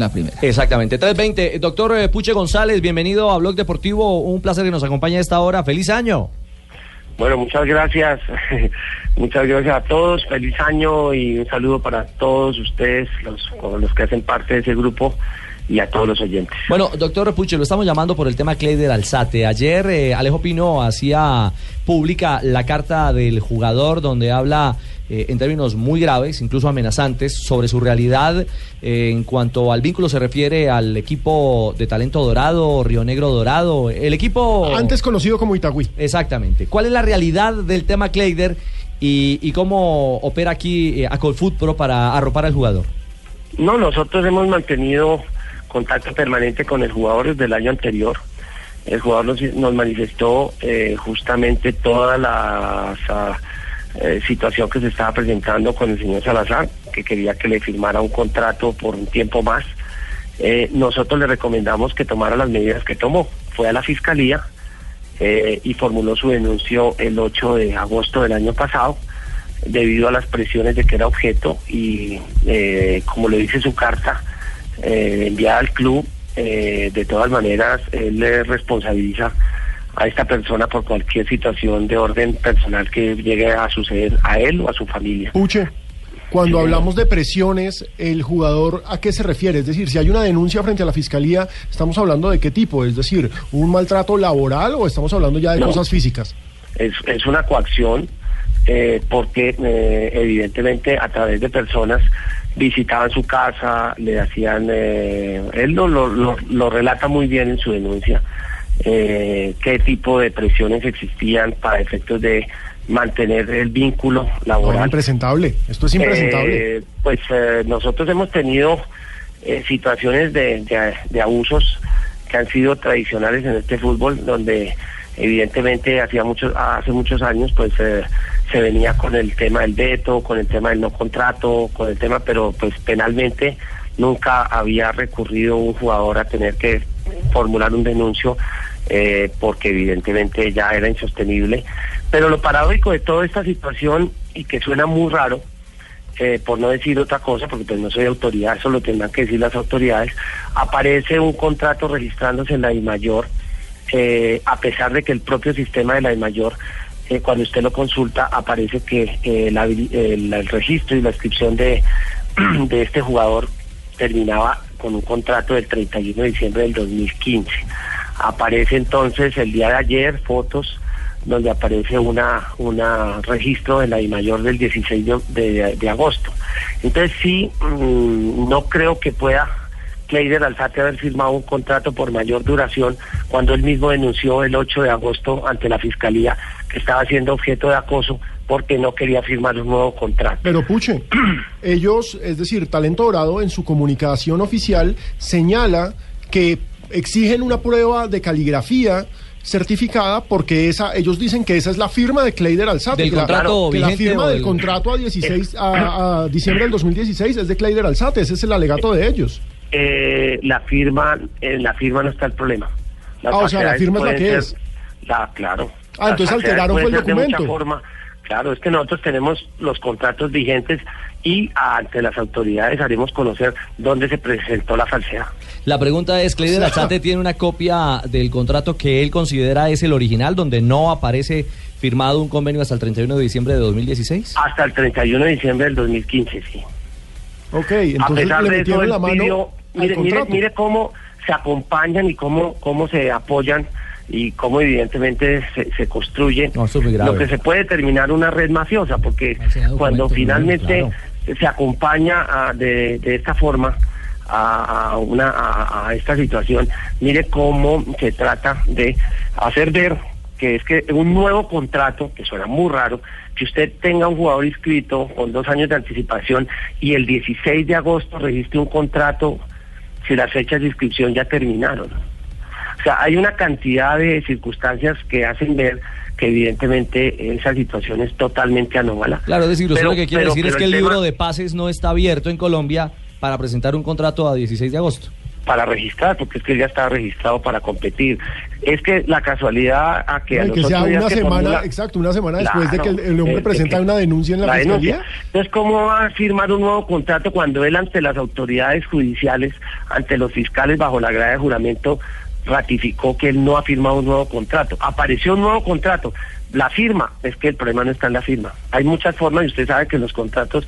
la primera. Exactamente. 320. Doctor eh, Puche González, bienvenido a Blog Deportivo. Un placer que nos acompañe a esta hora. Feliz año. Bueno, muchas gracias. muchas gracias a todos. Feliz año y un saludo para todos ustedes, los, los que hacen parte de ese grupo y a todos los oyentes. Bueno, doctor Puche, lo estamos llamando por el tema Cleider Alzate. Ayer eh, Alejo Pino hacía pública la carta del jugador donde habla eh, en términos muy graves, incluso amenazantes, sobre su realidad eh, en cuanto al vínculo se refiere al equipo de talento dorado, Río Negro Dorado, el equipo... Antes conocido como Itagüí. Exactamente. ¿Cuál es la realidad del tema Kleider y, y cómo opera aquí eh, Acolfoot Pro para arropar al jugador? No, nosotros hemos mantenido contacto permanente con el jugador desde el año anterior. El jugador nos, nos manifestó eh, justamente toda la eh, situación que se estaba presentando con el señor Salazar, que quería que le firmara un contrato por un tiempo más. Eh, nosotros le recomendamos que tomara las medidas que tomó. Fue a la fiscalía eh, y formuló su denuncio el 8 de agosto del año pasado debido a las presiones de que era objeto y eh, como le dice su carta enviada al club, de todas maneras él le responsabiliza a esta persona por cualquier situación de orden personal que llegue a suceder a él o a su familia. Puche, cuando hablamos de presiones, el jugador a qué se refiere? Es decir, si hay una denuncia frente a la fiscalía, ¿estamos hablando de qué tipo? Es decir, ¿un maltrato laboral o estamos hablando ya de No. cosas físicas? Es, es una coacción eh, porque eh, evidentemente a través de personas visitaban su casa, le hacían, eh, él lo, lo, lo- lo relata muy bien en su denuncia, eh, qué tipo de presiones existían para efectos de mantener el vínculo No, laboral. impresentable. Esto es impresentable. Eh, pues eh, nosotros hemos tenido eh, situaciones de, de- de abusos que han sido tradicionales en este fútbol, donde evidentemente hacía muchos, hace muchos años pues eh, se venía con el tema del veto, con el tema del no contrato, con el tema, pero pues penalmente nunca había recurrido un jugador a tener que formular un denuncio eh, porque evidentemente ya era insostenible. Pero lo paradójico de toda esta situación y que suena muy raro, eh, por no decir otra cosa, porque pues no soy autoridad, eso lo tendrán que decir las autoridades, aparece un contrato registrándose en la DIMAYOR, eh, a pesar de que el propio sistema de la DIMAYOR, eh, cuando usted lo consulta, aparece que eh, la el registro y la inscripción de, de este jugador terminaba con un contrato del 31 de diciembre del 2015. Aparece entonces el día de ayer fotos donde aparece una una registro de la mayor del 16 de, de- de agosto. Entonces sí, mm, no creo que pueda Kleider Alzate haber firmado un contrato por mayor duración cuando él mismo denunció el 8 de agosto ante la Fiscalía que estaba siendo objeto de acoso porque no quería firmar un nuevo contrato. Pero Puche, ellos, es decir, Talento Dorado en su comunicación oficial señala que exigen una prueba de caligrafía certificada porque esa ellos dicen que esa es la firma de Kleider Alzate Del que la- contrato que la, vigente firma del del- contrato a 16 a, a diciembre del 2016 es de Kleider Alzate ese es el alegato de ellos Eh, la firma, en la firma no está el problema. Las Ah, o sea, la firma es la que ser- es. La, claro. Ah, entonces alteraron el ser de mucha documento. forma. Claro, es que nosotros tenemos los contratos vigentes y ante las autoridades haremos conocer dónde se presentó la falsedad. La pregunta es, ¿Kleider Alzate tiene una copia del contrato que él considera es el original, donde no aparece firmado un convenio hasta el 31 de diciembre de 2016? Hasta el 31 de diciembre del 2015, sí. ok A entonces pesar le de eso, la mano pidió- mire, mire, mire cómo se acompañan y cómo, cómo se apoyan y cómo evidentemente se, se construye No, lo que se puede terminar una red mafiosa, porque cuando finalmente se acompaña a- de, de esta forma a, a una a, a esta situación, mire cómo se trata de hacer ver que es que un nuevo contrato, que suena muy raro, que usted tenga un jugador inscrito con dos años de anticipación y el 16 de agosto registre un contrato si las fechas de inscripción ya terminaron. O sea, hay una cantidad de circunstancias que hacen ver que evidentemente esa situación es totalmente anómala. Claro, es decir, usted Pero- lo que quiere pero- decir es pero que el libro de pases no está abierto en Colombia para presentar un contrato a 16 de agosto. para registrar, porque es que él ya estaba registrado para competir. Es que la casualidad a que a que sea una semana, exacto, una semana después de que el, hombre presenta una denuncia en la, fiscalía. Entonces, ¿cómo va a firmar un nuevo contrato cuando él ante las autoridades judiciales, ante los fiscales bajo la grada de juramento, ratificó que él no ha firmado un nuevo contrato? Apareció un nuevo contrato. La firma, es que el problema no está en la firma. Hay muchas formas y usted sabe que los contratos,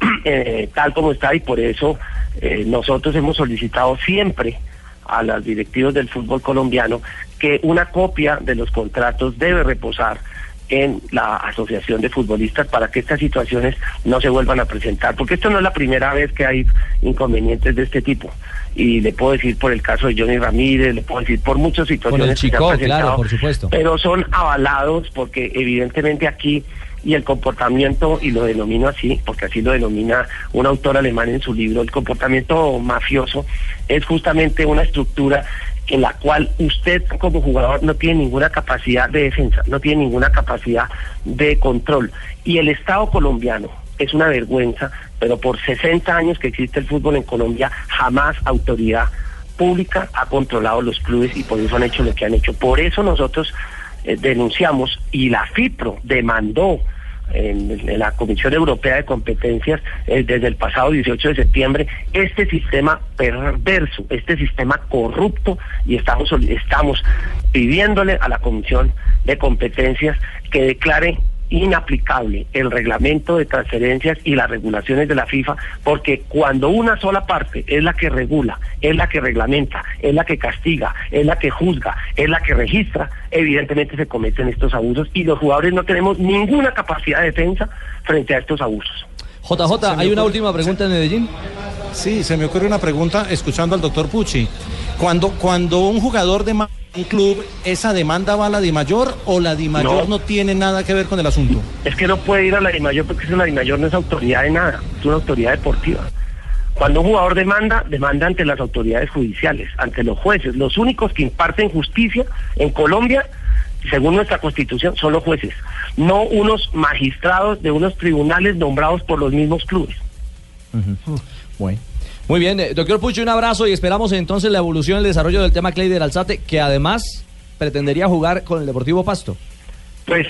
eh, tal como está, y por eso eh, nosotros hemos solicitado siempre a las directivos del fútbol colombiano que una copia de los contratos debe reposar en la Asociación de Futbolistas para que estas situaciones no se vuelvan a presentar, porque esto no es la primera vez que hay inconvenientes de este tipo. Y le puedo decir por el caso de Johnny Ramírez, le puedo decir por muchas situaciones que se han claro, por supuesto. pero son avalados porque evidentemente aquí y el comportamiento, y lo denomino así, porque así lo denomina un autor alemán en su libro, el comportamiento mafioso es justamente una estructura en la cual usted como jugador no tiene ninguna capacidad de defensa, no tiene ninguna capacidad de control. Y el Estado colombiano es una vergüenza, pero por 60 años que existe el fútbol en Colombia, jamás autoridad pública ha controlado los clubes y por eso han hecho lo que han hecho. Por eso nosotros eh, denunciamos y la FIPRO demandó en, la Comisión Europea de Competencias eh, desde el pasado 18 de septiembre este sistema perverso, este sistema corrupto y estamos estamos pidiéndole a la Comisión de Competencias que declare inaplicable el reglamento de transferencias y las regulaciones de la FIFA, porque cuando una sola parte es la que regula, es la que reglamenta, es la que castiga, es la que juzga, es la que registra, evidentemente se cometen estos abusos y los jugadores no tenemos ninguna capacidad de defensa frente a estos abusos. JJ, ¿hay una última pregunta en Medellín? Sí, se me ocurre una pregunta escuchando al doctor Pucci. Cuando, cuando un jugador de un club, ¿esa demanda va a la DIMAYOR o la DIMAYOR no. no tiene nada que ver con el asunto? Es que no puede ir a la DIMAYOR porque la DIMAYOR no es autoridad de nada, es una autoridad deportiva. Cuando un jugador demanda, demanda ante las autoridades judiciales, ante los jueces. Los únicos que imparten justicia en Colombia, según nuestra constitución, son los jueces, no unos magistrados de unos tribunales nombrados por los mismos clubes. Bueno. Muy bien, eh, doctor Pucho, un abrazo y esperamos entonces la evolución, el desarrollo del tema Cleider Alzate, que además pretendería jugar con el Deportivo Pasto. Pues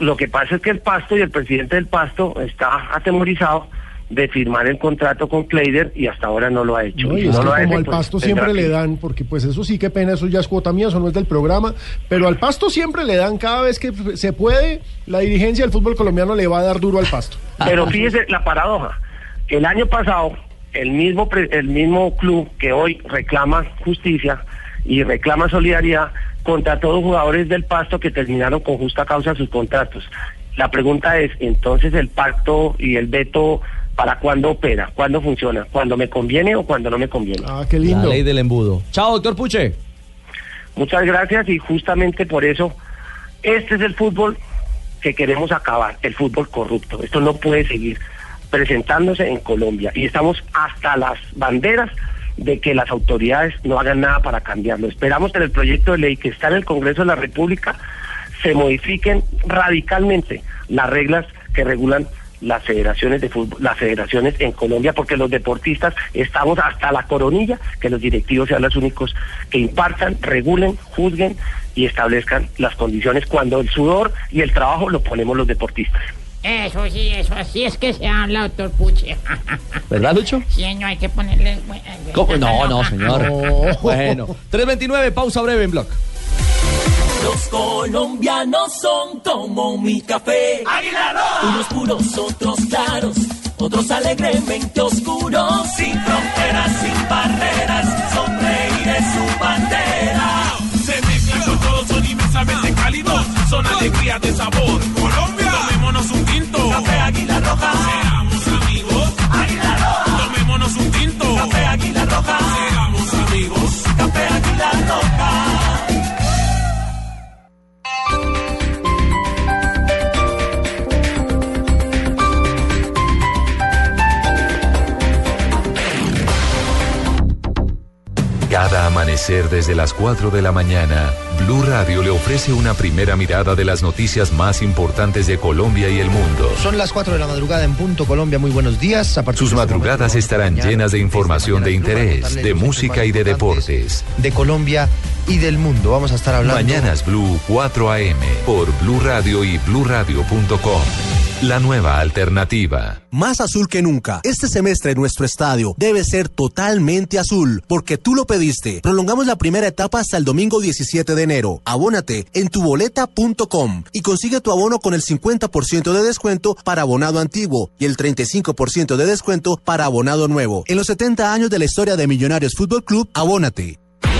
lo que pasa es que el Pasto y el presidente del Pasto está atemorizado de firmar el contrato con Kleider y hasta ahora no lo ha hecho. y como al Pasto siempre le dan, porque pues eso sí, qué pena, eso ya es cuota mía, eso no es del programa, pero al Pasto siempre le dan cada vez que se puede, la dirigencia del fútbol colombiano le va a dar duro al Pasto. Pero fíjese la paradoja, el año pasado el mismo, el mismo club que hoy reclama justicia y reclama solidaridad contra todos los jugadores del Pasto que terminaron con justa causa sus contratos. La pregunta es, entonces el pacto y el veto, ¿para cuándo opera? ¿Cuándo funciona? ¿Cuándo me conviene o cuando no me conviene? Ah, qué lindo. La ley del embudo. Chao, doctor Puche. Muchas gracias y justamente por eso este es el fútbol que queremos acabar, el fútbol corrupto. Esto no puede seguir presentándose en Colombia y estamos hasta las banderas de que las autoridades no hagan nada para cambiarlo. Esperamos que en el proyecto de ley que está en el Congreso de la República se modifiquen radicalmente las reglas que regulan las federaciones de fútbol, las federaciones en Colombia, porque los deportistas estamos hasta la coronilla, que los directivos sean los únicos que impartan, regulen, juzguen y establezcan las condiciones cuando el sudor y el trabajo lo ponemos los deportistas. Eso sí, eso así es que se habla, doctor Puche. ¿Verdad, Lucho? Sí, no hay que ponerle. ¿Cómo? No, no, señor. Bueno, 329, pausa breve en blog. Los colombianos son como mi café. Unos puros, otros claros, otros alegremente oscuros. Desde las 4 de la mañana Blue Radio le ofrece una primera mirada de las noticias más importantes de Colombia y el mundo. Son las 4 de la madrugada en punto Colombia. Muy buenos días. A Sus madrugadas estarán llenas de información de interés, de música y de deportes. De Colombia y del mundo. Vamos a estar hablando. Mañanas Blue 4 AM por Blue Radio y bluradio.com. La nueva alternativa. Más azul que nunca. Este semestre nuestro estadio debe ser totalmente azul, porque tú lo pediste. Prolongamos la primera etapa hasta el domingo 17 de enero. Abónate en tuboleta.com y consigue tu abono con el 50% de descuento para abonado antiguo y el 35% de descuento para abonado nuevo. En los 70 años de la historia de Millonarios Fútbol Club, abónate.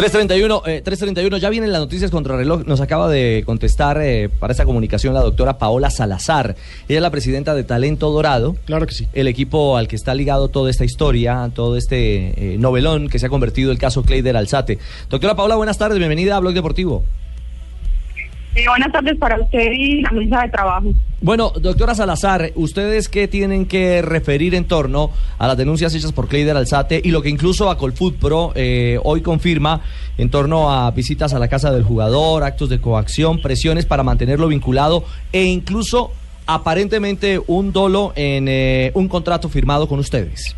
331, eh, 331, ya vienen las noticias contra reloj. Nos acaba de contestar eh, para esta comunicación la doctora Paola Salazar. Ella es la presidenta de Talento Dorado. Claro que sí. El equipo al que está ligado toda esta historia, todo este eh, novelón que se ha convertido el caso Cleider Alzate. Doctora Paola, buenas tardes, bienvenida a Blog Deportivo. Eh, buenas tardes para usted y la mesa de trabajo. Bueno, doctora Salazar, ¿ustedes qué tienen que referir en torno a las denuncias hechas por Cleider Alzate y lo que incluso a Colfoot Pro eh, hoy confirma en torno a visitas a la casa del jugador, actos de coacción, presiones para mantenerlo vinculado e incluso aparentemente un dolo en eh, un contrato firmado con ustedes?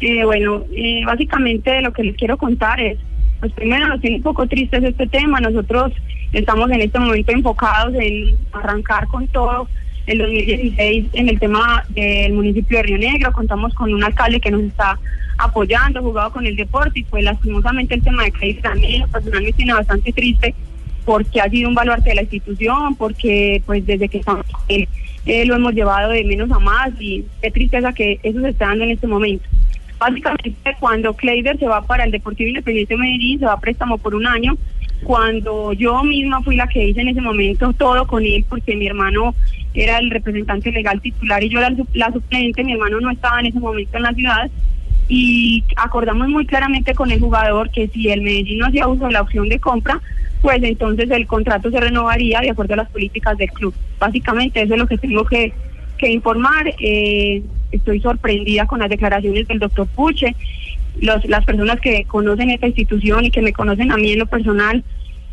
Eh, bueno, eh, básicamente lo que les quiero contar es, pues primero nos tiene un poco tristes este tema, nosotros estamos en este momento enfocados en arrancar con todo el 2016 en el tema del municipio de Río Negro, contamos con un alcalde que nos está apoyando, jugado con el deporte y pues lastimosamente el tema de Cris también personalmente tiene bastante triste porque ha sido un baluarte de la institución, porque pues desde que estamos él, eh, lo hemos llevado de menos a más y qué tristeza que eso se está dando en este momento. Básicamente cuando Kleider se va para el Deportivo Independiente de Medellín, se va a préstamo por un año, cuando yo misma fui la que hice en ese momento todo con él, porque mi hermano era el representante legal titular y yo era la suplente, mi hermano no estaba en ese momento en la ciudad, y acordamos muy claramente con el jugador que si el Medellín no hacía uso de la opción de compra, pues entonces el contrato se renovaría de acuerdo a las políticas del club. Básicamente eso es lo que tengo que, que informar. Eh, estoy sorprendida con las declaraciones del doctor Puche. Los, las personas que conocen esta institución y que me conocen a mí en lo personal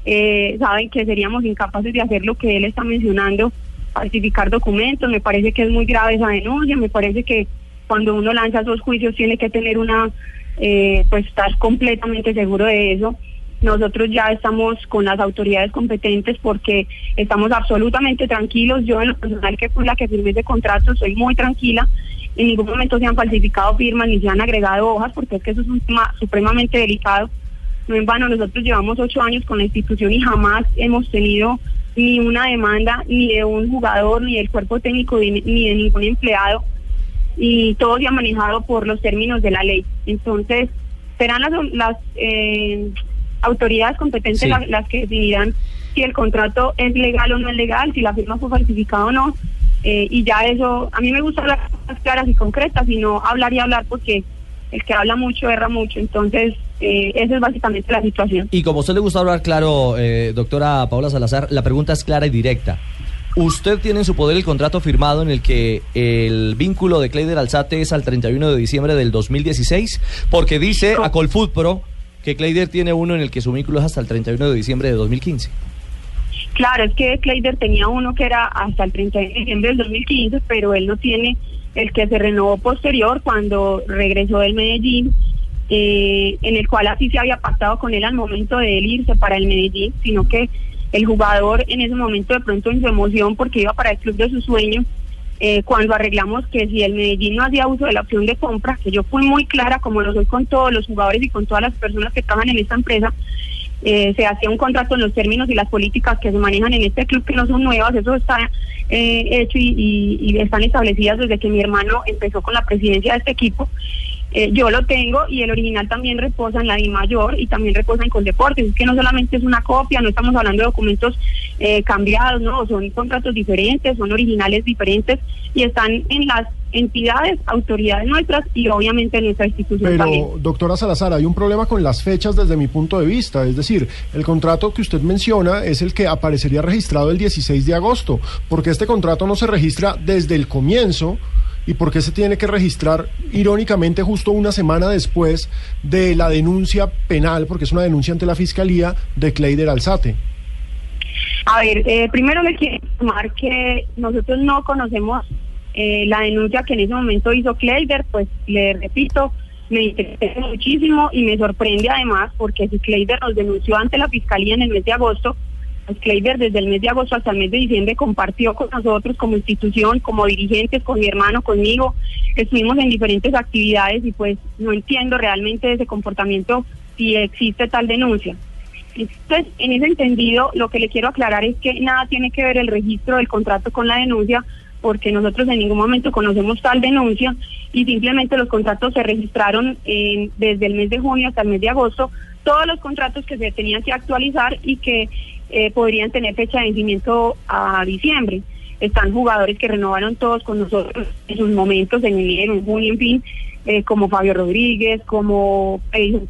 eh, saben que seríamos incapaces de hacer lo que él está mencionando, falsificar documentos. Me parece que es muy grave esa denuncia, me parece que cuando uno lanza esos juicios tiene que tener una, eh, pues estar completamente seguro de eso. Nosotros ya estamos con las autoridades competentes porque estamos absolutamente tranquilos. Yo en lo personal que fui la que firmé ese contrato soy muy tranquila. En ningún momento se han falsificado firmas ni se han agregado hojas porque es que eso es un tema supremamente delicado. No en vano, nosotros llevamos ocho años con la institución y jamás hemos tenido ni una demanda ni de un jugador, ni del cuerpo técnico, ni de ningún empleado y todo se ha manejado por los términos de la ley. Entonces, serán las, las eh, autoridades competentes Sí. las, las que decidirán si el contrato es legal o no es legal, si la firma fue falsificada o no. Eh, y ya eso, a mí me gusta hablar cosas claras y concretas y no hablar y hablar porque el que habla mucho erra mucho. Entonces, eh, esa es básicamente la situación. Y como a usted le gusta hablar claro, eh, doctora Paola Salazar, la pregunta es clara y directa. Usted tiene en su poder el contrato firmado en el que el vínculo de Cleider Alzate es al 31 de diciembre del 2016, porque dice a Colfoot Pro que Cleider tiene uno en el que su vínculo es hasta el 31 de diciembre de 2015. Claro, es que Kleider tenía uno que era hasta el 30 de diciembre del 2015, pero él no tiene el que se renovó posterior cuando regresó del Medellín, eh, en el cual así se había pactado con él al momento de él irse para el Medellín, sino que el jugador en ese momento de pronto en su emoción porque iba para el club de sus sueños, eh, cuando arreglamos que si el Medellín no hacía uso de la opción de compra, que yo fui muy clara como lo soy con todos los jugadores y con todas las personas que trabajan en esta empresa, eh, se hacía un contrato en los términos y las políticas que se manejan en este club, que no son nuevas, eso está eh, hecho y, y- y están establecidas desde que mi hermano empezó con la presidencia de este equipo. Eh, yo lo tengo y el original también reposa en la Di Mayor y también reposa en Coldeportes. Es que no solamente es una copia, no estamos hablando de documentos eh, cambiados, no, son contratos diferentes, son originales diferentes y están en las entidades, autoridades nuestras y obviamente en nuestra institución también. Pero, doctora Salazar, hay un problema con las fechas desde mi punto de vista. Es decir, el contrato que usted menciona es el que aparecería registrado el 16 de agosto. porque este contrato no se registra desde el comienzo? ¿Y por qué se tiene que registrar, irónicamente, justo una semana después de la denuncia penal, porque es una denuncia ante la Fiscalía de Cleider Alzate? A ver, eh, primero le quiero informar que nosotros no conocemos eh, la denuncia que en ese momento hizo Kleider, pues le repito, me interesa muchísimo y me sorprende además porque si Kleider nos denunció ante la Fiscalía en el mes de agosto, pues desde el mes de agosto hasta el mes de diciembre compartió con nosotros como institución, como dirigentes, con mi hermano, conmigo, estuvimos en diferentes actividades y pues no entiendo realmente ese comportamiento si existe tal denuncia. Entonces, en ese entendido, lo que le quiero aclarar es que nada tiene que ver el registro del contrato con la denuncia, porque nosotros en ningún momento conocemos tal denuncia y simplemente los contratos se registraron en- desde el mes de junio hasta el mes de agosto, todos los contratos que se tenían que actualizar y que eh, podrían tener fecha de vencimiento a diciembre. Están jugadores que renovaron todos con nosotros en sus momentos, en enero, en junio, en fin, eh, como Fabio Rodríguez, como Edison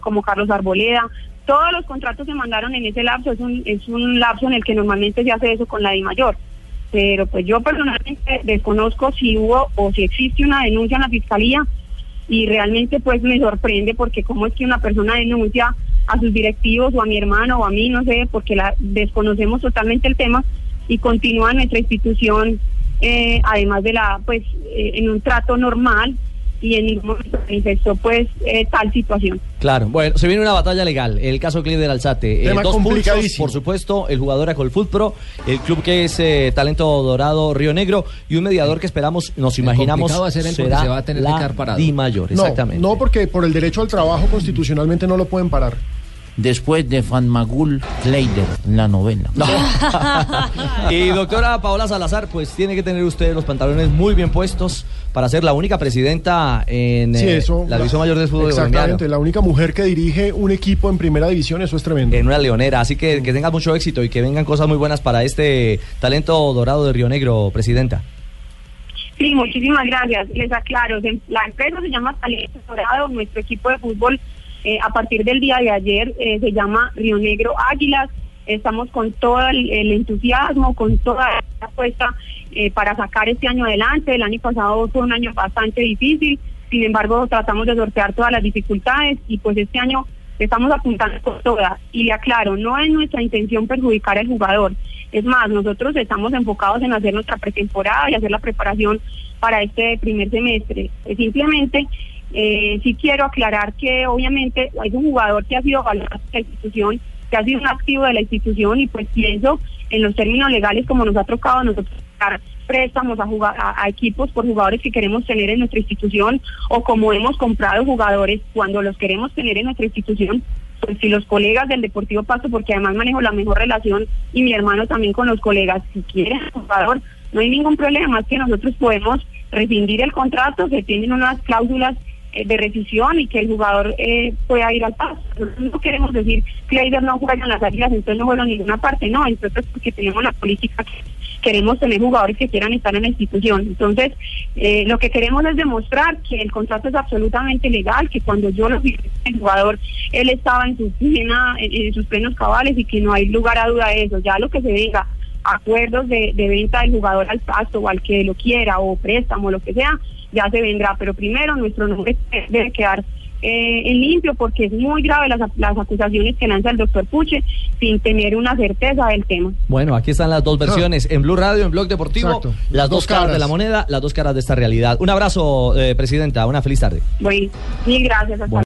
como Carlos Arboleda. Todos los contratos se mandaron en ese lapso, es un, es un lapso en el que normalmente se hace eso con la Di Mayor. Pero pues yo personalmente desconozco si hubo o si existe una denuncia en la fiscalía y realmente pues me sorprende porque cómo es que una persona denuncia a sus directivos o a mi hermano o a mí, no sé, porque la desconocemos totalmente el tema y continúa nuestra institución eh, además de la pues eh, en un trato normal y en ningún momento manifestó pues eh, tal situación. Claro, bueno, se viene una batalla legal. El caso Clip del Alzate. Eh, dos pulsos, por supuesto, el jugador a Pro, el club que es eh, Talento Dorado Río Negro y un mediador que esperamos, nos imaginamos, complicado va a ser porque será se va a tener que la parado. Di Mayor, No, exactamente. no, porque por el derecho al trabajo constitucionalmente no lo pueden parar. Después de Fanmagul Kleider, la novela. y doctora Paola Salazar, pues tiene que tener usted los pantalones muy bien puestos para ser la única presidenta en Sí, eh, la división mayor del fútbol colombiano. Exactamente, la única mujer que dirige un equipo en primera división, eso es tremendo. En una leonera, así que que tenga mucho éxito y que vengan cosas muy buenas para este talento dorado de Río Negro, presidenta. Sí, muchísimas gracias. Les aclaro, la empresa se llama Talento Dorado, nuestro equipo de fútbol eh, a partir del día de ayer eh, se llama Río Negro Águilas. Estamos con todo el, entusiasmo, con toda la apuesta eh, para sacar este año adelante. El año pasado fue un año bastante difícil, sin embargo tratamos de sortear todas las dificultades y pues este año estamos apuntando con todas. Y le aclaro, no es nuestra intención perjudicar al jugador. Es más, nosotros estamos enfocados en hacer nuestra pretemporada y hacer la preparación para este primer semestre. Eh, Simplemente eh, sí quiero aclarar que obviamente hay un jugador que ha sido valorado por la institución, que ha sido un activo de la institución y pues pienso en los términos legales como nos ha tocado a nosotros dar préstamos a, juga- a, equipos por jugadores que queremos tener en nuestra institución o como hemos comprado jugadores cuando los queremos tener en nuestra institución pues si los colegas del Deportivo Pasto, porque además manejo la mejor relación y mi hermano también con los colegas, si quieren jugador, no hay ningún problema, es que nosotros podemos rescindir el contrato, que tienen unas cláusulas de rescisión y que el jugador eh, pueda ir al paso. No queremos decir que Leider no juega en las áreas, entonces no juega en ninguna parte, no, entonces porque tenemos la política que queremos tener jugadores que quieran estar en la institución. Entonces, eh, lo que queremos es demostrar que el contrato es absolutamente legal, que cuando yo lo firmé el jugador, él estaba en su plena, en, en sus plenos cabales y que no hay lugar a duda de eso. Ya lo que se diga, acuerdos de, de venta del jugador al pasto o al que lo quiera o préstamo, lo que sea, ya se vendrá. Pero primero nuestro nombre debe quedar eh, en limpio porque es muy grave las, las acusaciones que lanza el doctor Puche sin tener una certeza del tema. Bueno, aquí están las dos versiones, en Blue Radio, en Blog Deportivo, Exacto. las dos, Dos caras. de la moneda, las dos caras de esta realidad. Un abrazo, eh, presidenta, una feliz tarde. Bueno, mil gracias. Hasta